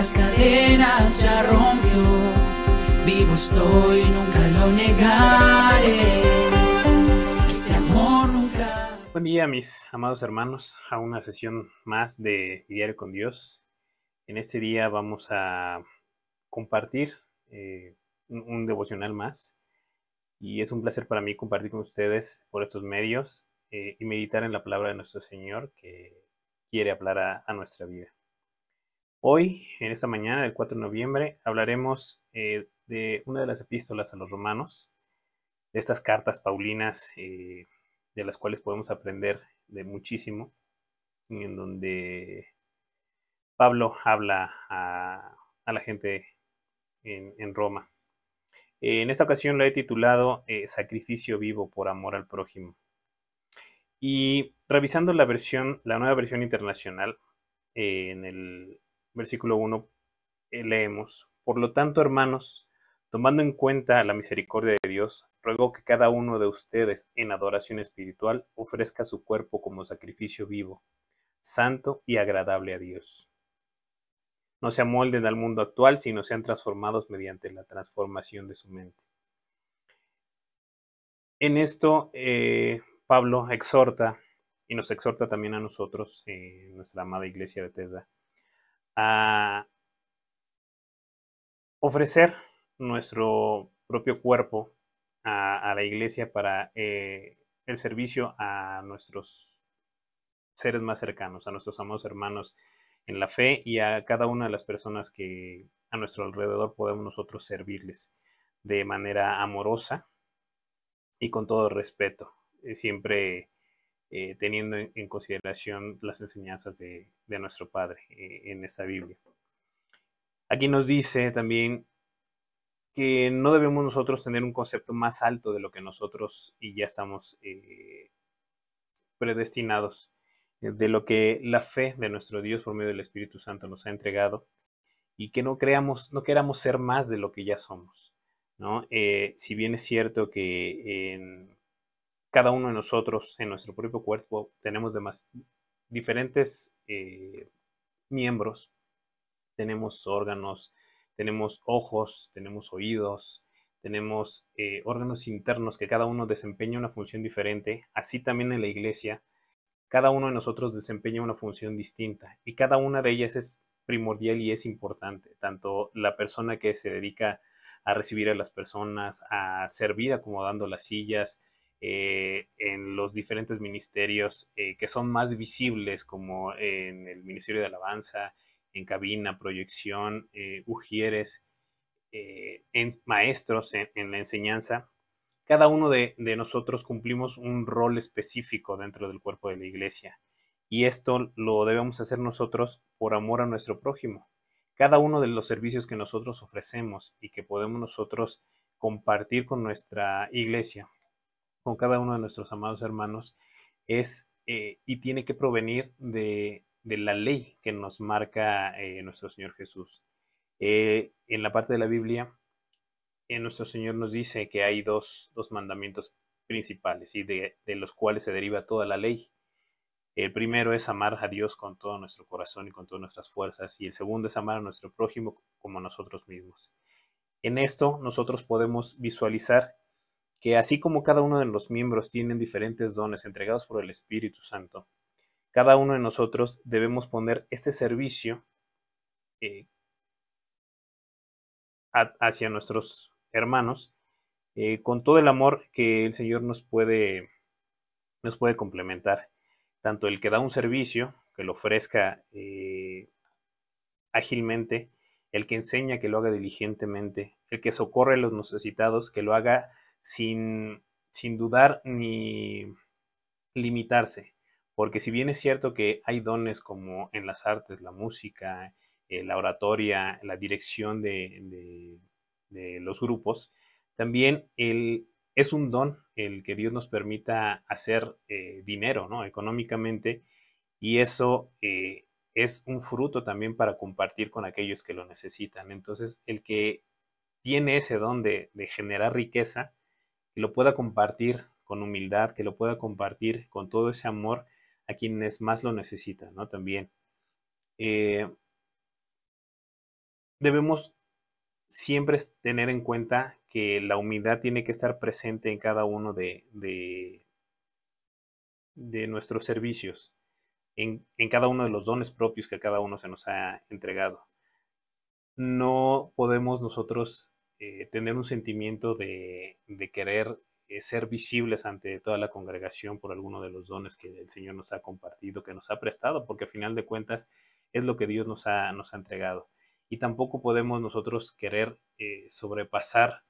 las cadenas ya rompió. Vivo estoy, nunca lo negaré. Este amor nunca. Buen día, mis amados hermanos, a una sesión más de Diario con Dios. En este día vamos a compartir eh, un, devocional más y es un placer para mí compartir con ustedes por estos medios eh, y meditar en la palabra de nuestro Señor que quiere hablar a nuestra vida. Hoy, en esta mañana del 4 de noviembre, hablaremos eh, de una de las epístolas a los romanos, de estas cartas paulinas eh, de las cuales podemos aprender de muchísimo, y en donde Pablo habla a, la gente en, Roma. En esta ocasión lo he titulado eh, Sacrificio vivo por amor al prójimo. Y revisando la versión, la nueva versión internacional, en el versículo 1 eh, leemos, Por lo tanto, hermanos, tomando en cuenta la misericordia de Dios, ruego que cada uno de ustedes en adoración espiritual ofrezca su cuerpo como sacrificio vivo, santo y agradable a Dios. No se amolden al mundo actual, sino sean transformados mediante la transformación de su mente. En esto, eh, Pablo exhorta, y nos exhorta también a nosotros, eh, nuestra amada iglesia de Tesla, a ofrecer nuestro propio cuerpo a, la iglesia para eh, el servicio a nuestros seres más cercanos, a nuestros amados hermanos en la fe y a cada una de las personas que a nuestro alrededor podemos nosotros servirles de manera amorosa y con todo respeto, eh, siempre eh, teniendo en, consideración las enseñanzas de, nuestro Padre eh, en esta Biblia. Aquí nos dice también que no debemos nosotros tener un concepto más alto de lo que nosotros y ya estamos eh, predestinados, de lo que la fe de nuestro Dios por medio del Espíritu Santo nos ha entregado y que no creamos, no queramos ser más de lo que ya somos. ¿no? Si bien es cierto que en cada uno de nosotros, en nuestro propio cuerpo, tenemos demás, diferentes eh, miembros, tenemos órganos, tenemos ojos, tenemos oídos, tenemos eh, órganos internos que cada uno desempeña una función diferente, así también en la iglesia, cada uno de nosotros desempeña una función distinta y cada una de ellas es primordial y es importante, tanto la persona que se dedica a recibir a las personas, a servir acomodando las sillas, eh, en los diferentes ministerios eh, que son más visibles, como en el Ministerio de Alabanza, en cabina, proyección, eh, ujieres, en maestros en, la enseñanza. Cada uno de nosotros cumplimos un rol específico dentro del cuerpo de la iglesia. Y esto lo debemos hacer nosotros por amor a nuestro prójimo. Cada uno de los servicios que nosotros ofrecemos y que podemos nosotros compartir con nuestra iglesia, con cada uno de nuestros amados hermanos es eh, y tiene que provenir de, de, la ley que nos marca eh, nuestro Señor Jesús. Eh, en la parte de la Biblia, nuestro Señor nos dice que hay dos, dos mandamientos principales y de, de, los cuales se deriva toda la ley. El primero es amar a Dios con todo nuestro corazón y con todas nuestras fuerzas y el segundo es amar a nuestro prójimo como nosotros mismos. En esto nosotros podemos visualizar que así como cada uno de los miembros tienen diferentes dones entregados por el Espíritu Santo, cada uno de nosotros debemos poner este servicio eh, hacia nuestros hermanos eh, con todo el amor que el Señor nos puede, nos puede complementar. Tanto el que da un servicio, que lo ofrezca eh, ágilmente, el que enseña que lo haga diligentemente, el que socorre a los necesitados, que lo haga sin, sin dudar ni limitarse. Porque si bien es cierto que hay dones como en las artes, la música, eh, la oratoria, la dirección de, de, los grupos, también el, es un don el que Dios nos permita hacer eh, dinero, ¿no? Económicamente, y eso eh, es un fruto también para compartir con aquellos que lo necesitan. Entonces, el que tiene ese don de, de generar riqueza, que lo pueda compartir con humildad, que lo pueda compartir con todo ese amor a quienes más lo necesitan, ¿no? También. Eh, debemos siempre tener en cuenta que la humildad tiene que estar presente en cada uno de, de, nuestros servicios, en, cada uno de los dones propios que cada uno se nos ha entregado. No podemos nosotros eh, tener un sentimiento de, querer eh, ser visibles ante toda la congregación por alguno de los dones que el Señor nos ha compartido, que nos ha prestado, porque a final de cuentas es lo que Dios nos ha, entregado. Y tampoco podemos nosotros querer eh, sobrepasar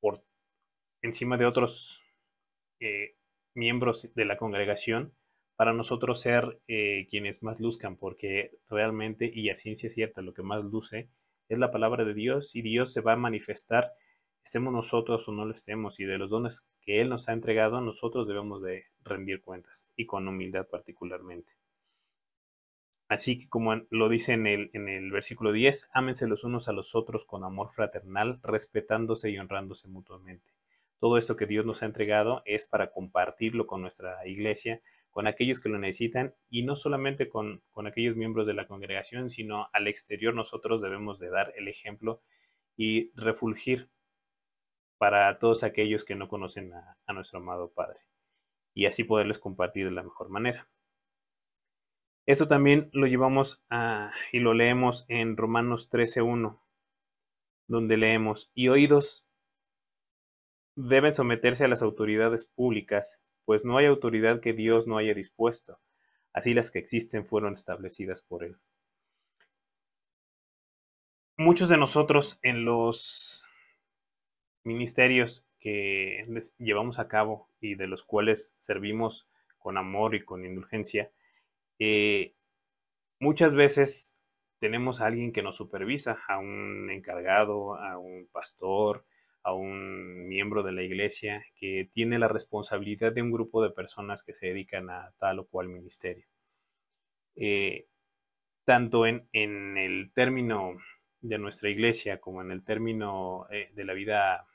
por encima de otros miembros de la congregación para nosotros ser quienes más luzcan, porque realmente y a ciencia cierta lo que más luce es la palabra de Dios y Dios se va a manifestar, estemos nosotros o no lo estemos, y de los dones que Él nos ha entregado, nosotros debemos de rendir cuentas y con humildad particularmente. Así que como lo dice en el, en el versículo 10, ámense los unos a los otros con amor fraternal, respetándose y honrándose mutuamente. Todo esto que Dios nos ha entregado es para compartirlo con nuestra iglesia, con aquellos que lo necesitan y no solamente con, aquellos miembros de la congregación, sino al exterior nosotros debemos de dar el ejemplo y refulgir para todos aquellos que no conocen a, a nuestro amado Padre y así poderles compartir de la mejor manera. Eso también lo llevamos a, y lo leemos en Romanos 13.1, donde leemos, y oídos deben someterse a las autoridades públicas, pues no hay autoridad que Dios no haya dispuesto. Así las que existen fueron establecidas por Él. Muchos de nosotros en los ministerios que llevamos a cabo y de los cuales servimos con amor y con indulgencia, eh, muchas veces tenemos a alguien que nos supervisa, a un encargado, a un pastor, a un miembro de la iglesia que tiene la responsabilidad de un grupo de personas que se dedican a tal o cual ministerio. Eh, tanto en, el término de nuestra iglesia como en el término eh, de la vida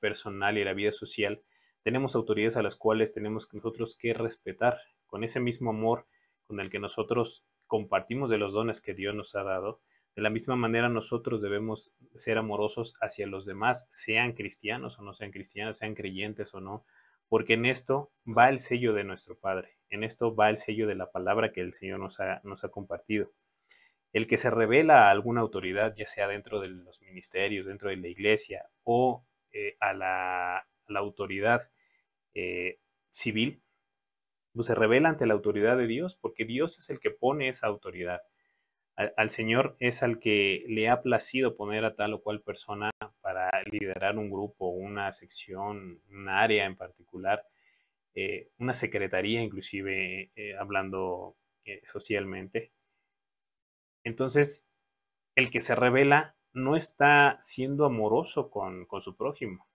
personal y la vida social, tenemos autoridades a las cuales tenemos nosotros que respetar con ese mismo amor con el que nosotros compartimos de los dones que Dios nos ha dado, de la misma manera nosotros debemos ser amorosos hacia los demás, sean cristianos o no sean cristianos, sean creyentes o no, porque en esto va el sello de nuestro Padre, en esto va el sello de la palabra que el Señor nos ha, nos ha compartido. El que se revela a alguna autoridad, ya sea dentro de los ministerios, dentro de la iglesia o eh, a, la, autoridad eh, civil, pues se revela ante la autoridad de Dios, porque Dios es el que pone esa autoridad. Al, Señor es al que le ha placido poner a tal o cual persona para liderar un grupo, una sección, un área en particular, eh, una secretaría inclusive, eh, hablando eh, socialmente. Entonces, el que se revela no está siendo amoroso con, con su prójimo.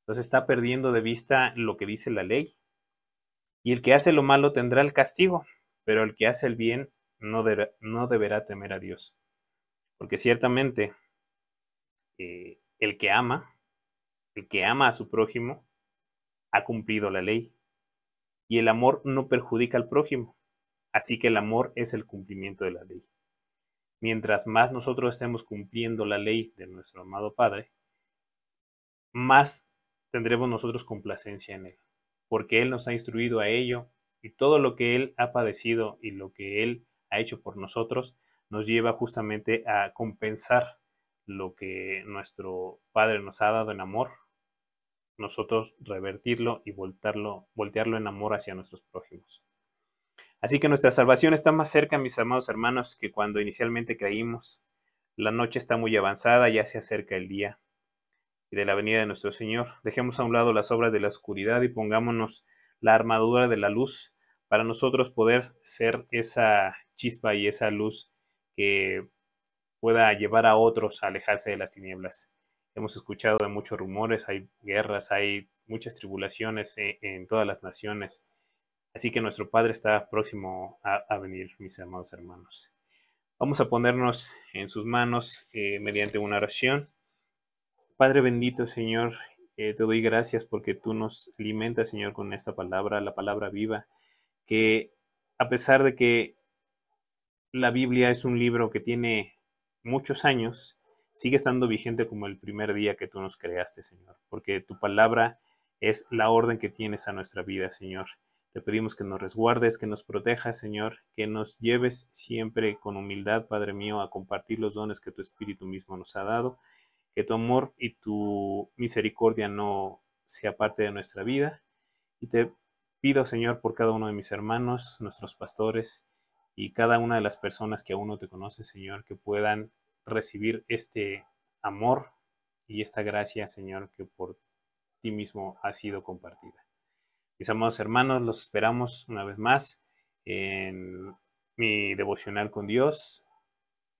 Entonces está perdiendo de vista lo que dice la ley y el que hace lo malo tendrá el castigo, pero el que hace el bien no, no deberá temer a Dios. Porque ciertamente eh, el que ama, el que ama a su prójimo, ha cumplido la ley. Y el amor no perjudica al prójimo. Así que el amor es el cumplimiento de la ley. Mientras más nosotros estemos cumpliendo la ley de nuestro amado Padre, más tendremos nosotros complacencia en él porque Él nos ha instruido a ello y todo lo que Él ha padecido y lo que Él ha hecho por nosotros nos lleva justamente a compensar lo que nuestro Padre nos ha dado en amor, nosotros revertirlo y voltearlo, voltearlo en amor hacia nuestros prójimos. Así que nuestra salvación está más cerca, mis amados hermanos, que cuando inicialmente creímos. La noche está muy avanzada, ya se acerca el día y de la venida de nuestro Señor. Dejemos a un lado las obras de la oscuridad y pongámonos la armadura de la luz para nosotros poder ser esa chispa y esa luz que pueda llevar a otros a alejarse de las tinieblas. Hemos escuchado de muchos rumores, hay guerras, hay muchas tribulaciones en, todas las naciones. Así que nuestro Padre está próximo a, venir, mis amados hermanos. Vamos a ponernos en sus manos eh, mediante una oración Padre bendito, Señor, eh, te doy gracias porque tú nos alimentas, Señor, con esta palabra, la palabra viva, que a pesar de que la Biblia es un libro que tiene muchos años, sigue estando vigente como el primer día que tú nos creaste, Señor, porque tu palabra es la orden que tienes a nuestra vida, Señor. Te pedimos que nos resguardes, que nos protejas, Señor, que nos lleves siempre con humildad, Padre mío, a compartir los dones que tu Espíritu mismo nos ha dado, que tu amor y tu misericordia no sea parte de nuestra vida. Y te pido, Señor, por cada uno de mis hermanos, nuestros pastores y cada una de las personas que aún no te conoce, Señor, que puedan recibir este amor y esta gracia, Señor, que por ti mismo ha sido compartida. Mis amados hermanos, los esperamos una vez más en mi devocional con Dios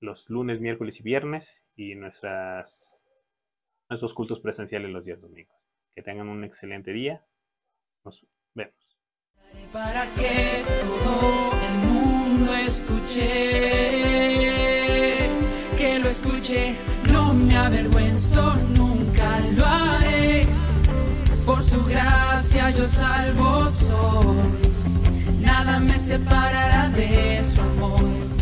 los lunes, miércoles y viernes y nuestras, nuestros cultos presenciales los días domingos. Que tengan un excelente día. Nos vemos. Escuche, que lo escuche, no me avergüenzo, nunca lo haré. Por su gracia yo salvo soy, nada me separará de su amor.